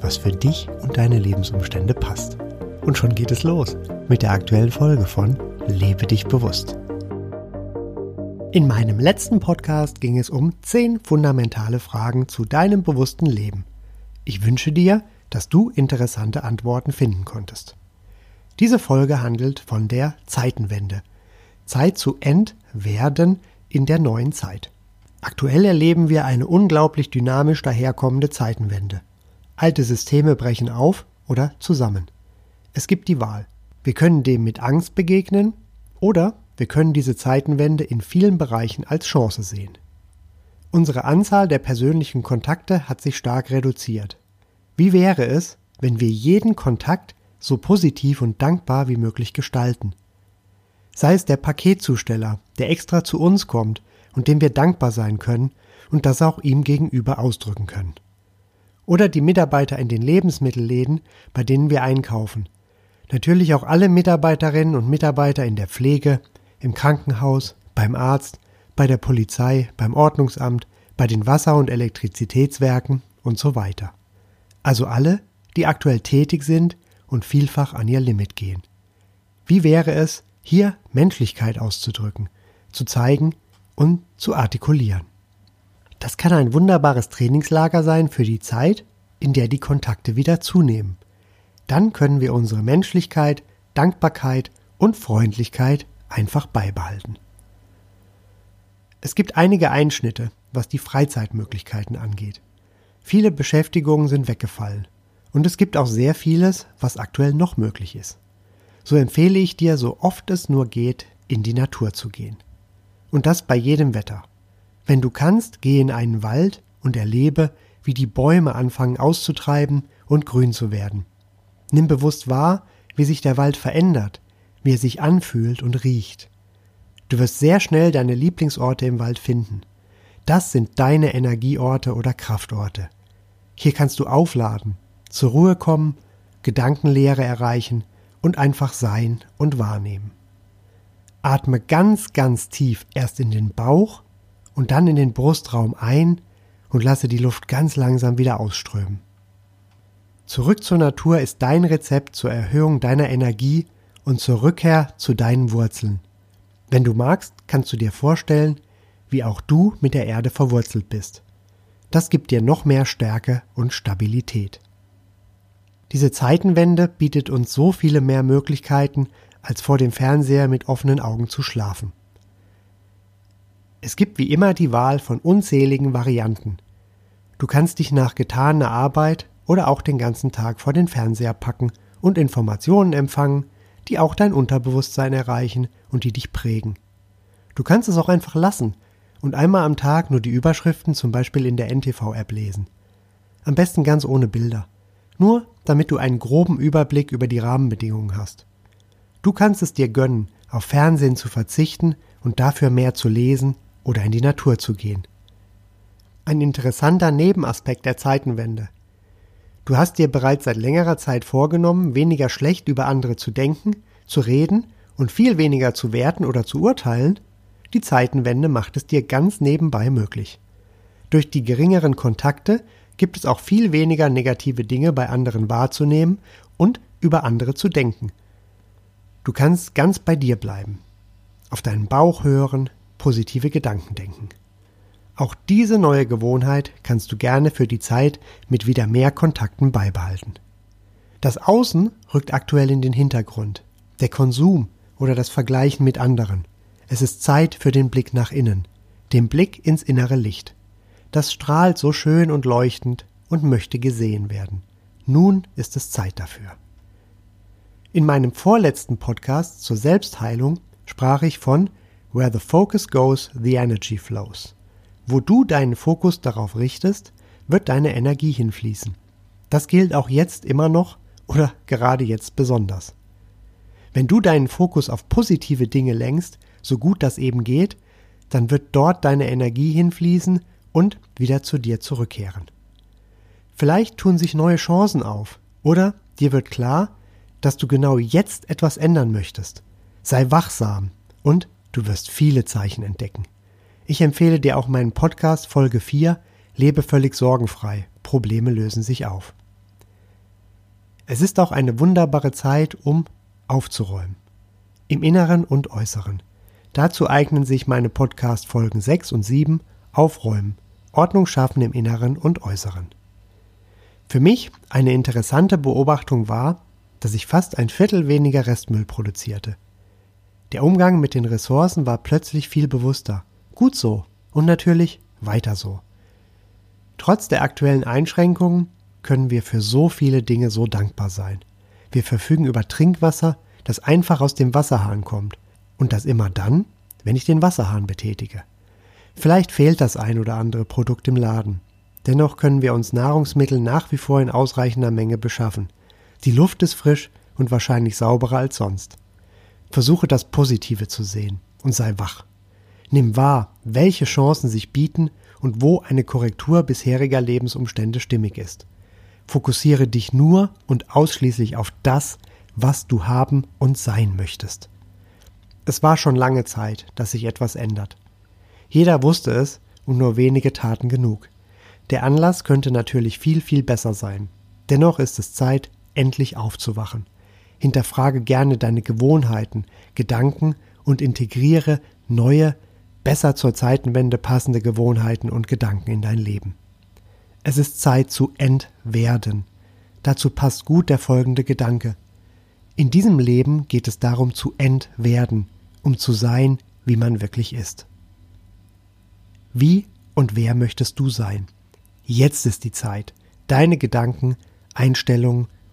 was für dich und deine Lebensumstände passt. Und schon geht es los mit der aktuellen Folge von Lebe dich bewusst. In meinem letzten Podcast ging es um 10 fundamentale Fragen zu deinem bewussten Leben. Ich wünsche dir, dass du interessante Antworten finden konntest. Diese Folge handelt von der Zeitenwende. Zeit zu entwerden in der neuen Zeit. Aktuell erleben wir eine unglaublich dynamisch daherkommende Zeitenwende. Alte Systeme brechen auf oder zusammen. Es gibt die Wahl. Wir können dem mit Angst begegnen oder wir können diese Zeitenwende in vielen Bereichen als Chance sehen. Unsere Anzahl der persönlichen Kontakte hat sich stark reduziert. Wie wäre es, wenn wir jeden Kontakt so positiv und dankbar wie möglich gestalten? Sei es der Paketzusteller, der extra zu uns kommt und dem wir dankbar sein können und das auch ihm gegenüber ausdrücken können. Oder die Mitarbeiter in den Lebensmittelläden, bei denen wir einkaufen, Natürlich auch alle Mitarbeiterinnen und Mitarbeiter in der Pflege, im Krankenhaus, beim Arzt, bei der Polizei, beim Ordnungsamt, bei den Wasser- und Elektrizitätswerken und so weiter. Also alle, die aktuell tätig sind und vielfach an ihr Limit gehen. Wie wäre es, hier Menschlichkeit auszudrücken, zu zeigen und zu artikulieren? Das kann ein wunderbares Trainingslager sein für die Zeit, in der die Kontakte wieder zunehmen dann können wir unsere Menschlichkeit, Dankbarkeit und Freundlichkeit einfach beibehalten. Es gibt einige Einschnitte, was die Freizeitmöglichkeiten angeht. Viele Beschäftigungen sind weggefallen und es gibt auch sehr vieles, was aktuell noch möglich ist. So empfehle ich dir, so oft es nur geht, in die Natur zu gehen. Und das bei jedem Wetter. Wenn du kannst, geh in einen Wald und erlebe, wie die Bäume anfangen auszutreiben und grün zu werden Nimm bewusst wahr, wie sich der Wald verändert, wie er sich anfühlt und riecht. Du wirst sehr schnell deine Lieblingsorte im Wald finden. Das sind deine Energieorte oder Kraftorte. Hier kannst du aufladen, zur Ruhe kommen, Gedankenlehre erreichen und einfach sein und wahrnehmen. Atme ganz, ganz tief erst in den Bauch und dann in den Brustraum ein und lasse die Luft ganz langsam wieder ausströmen. Zurück zur Natur ist dein Rezept zur Erhöhung deiner Energie und zur Rückkehr zu deinen Wurzeln. Wenn du magst, kannst du dir vorstellen, wie auch du mit der Erde verwurzelt bist. Das gibt dir noch mehr Stärke und Stabilität. Diese Zeitenwende bietet uns so viele mehr Möglichkeiten, als vor dem Fernseher mit offenen Augen zu schlafen. Es gibt wie immer die Wahl von unzähligen Varianten. Du kannst dich nach getaner Arbeit oder auch den ganzen Tag vor den Fernseher packen und Informationen empfangen, die auch dein Unterbewusstsein erreichen und die dich prägen. Du kannst es auch einfach lassen und einmal am Tag nur die Überschriften zum Beispiel in der NTV-App lesen. Am besten ganz ohne Bilder. Nur damit du einen groben Überblick über die Rahmenbedingungen hast. Du kannst es dir gönnen, auf Fernsehen zu verzichten und dafür mehr zu lesen oder in die Natur zu gehen. Ein interessanter Nebenaspekt der Zeitenwende. Du hast dir bereits seit längerer Zeit vorgenommen, weniger schlecht über andere zu denken, zu reden und viel weniger zu werten oder zu urteilen? Die Zeitenwende macht es dir ganz nebenbei möglich. Durch die geringeren Kontakte gibt es auch viel weniger negative Dinge bei anderen wahrzunehmen und über andere zu denken. Du kannst ganz bei dir bleiben, auf deinen Bauch hören, positive Gedanken denken. Auch diese neue Gewohnheit kannst du gerne für die Zeit mit wieder mehr Kontakten beibehalten. Das Außen rückt aktuell in den Hintergrund. Der Konsum oder das Vergleichen mit anderen. Es ist Zeit für den Blick nach innen, den Blick ins innere Licht. Das strahlt so schön und leuchtend und möchte gesehen werden. Nun ist es Zeit dafür. In meinem vorletzten Podcast zur Selbstheilung sprach ich von Where the focus goes, the energy flows. Wo du deinen Fokus darauf richtest, wird deine Energie hinfließen. Das gilt auch jetzt immer noch oder gerade jetzt besonders. Wenn du deinen Fokus auf positive Dinge lenkst, so gut das eben geht, dann wird dort deine Energie hinfließen und wieder zu dir zurückkehren. Vielleicht tun sich neue Chancen auf oder dir wird klar, dass du genau jetzt etwas ändern möchtest. Sei wachsam und du wirst viele Zeichen entdecken. Ich empfehle dir auch meinen Podcast Folge 4 Lebe völlig sorgenfrei. Probleme lösen sich auf. Es ist auch eine wunderbare Zeit, um aufzuräumen. Im Inneren und Äußeren. Dazu eignen sich meine Podcast Folgen 6 und 7 Aufräumen, Ordnung schaffen im Inneren und Äußeren. Für mich eine interessante Beobachtung war, dass ich fast ein Viertel weniger Restmüll produzierte. Der Umgang mit den Ressourcen war plötzlich viel bewusster. Gut so und natürlich weiter so. Trotz der aktuellen Einschränkungen können wir für so viele Dinge so dankbar sein. Wir verfügen über Trinkwasser, das einfach aus dem Wasserhahn kommt. Und das immer dann, wenn ich den Wasserhahn betätige. Vielleicht fehlt das ein oder andere Produkt im Laden. Dennoch können wir uns Nahrungsmittel nach wie vor in ausreichender Menge beschaffen. Die Luft ist frisch und wahrscheinlich sauberer als sonst. Versuche das Positive zu sehen und sei wach. Nimm wahr, welche Chancen sich bieten und wo eine Korrektur bisheriger Lebensumstände stimmig ist. Fokussiere dich nur und ausschließlich auf das, was du haben und sein möchtest. Es war schon lange Zeit, dass sich etwas ändert. Jeder wusste es und nur wenige taten genug. Der Anlass könnte natürlich viel, viel besser sein. Dennoch ist es Zeit, endlich aufzuwachen. Hinterfrage gerne deine Gewohnheiten, Gedanken und integriere neue, besser zur Zeitenwende passende Gewohnheiten und Gedanken in dein Leben. Es ist Zeit zu entwerden. Dazu passt gut der folgende Gedanke. In diesem Leben geht es darum zu entwerden, um zu sein, wie man wirklich ist. Wie und wer möchtest du sein? Jetzt ist die Zeit, deine Gedanken, Einstellungen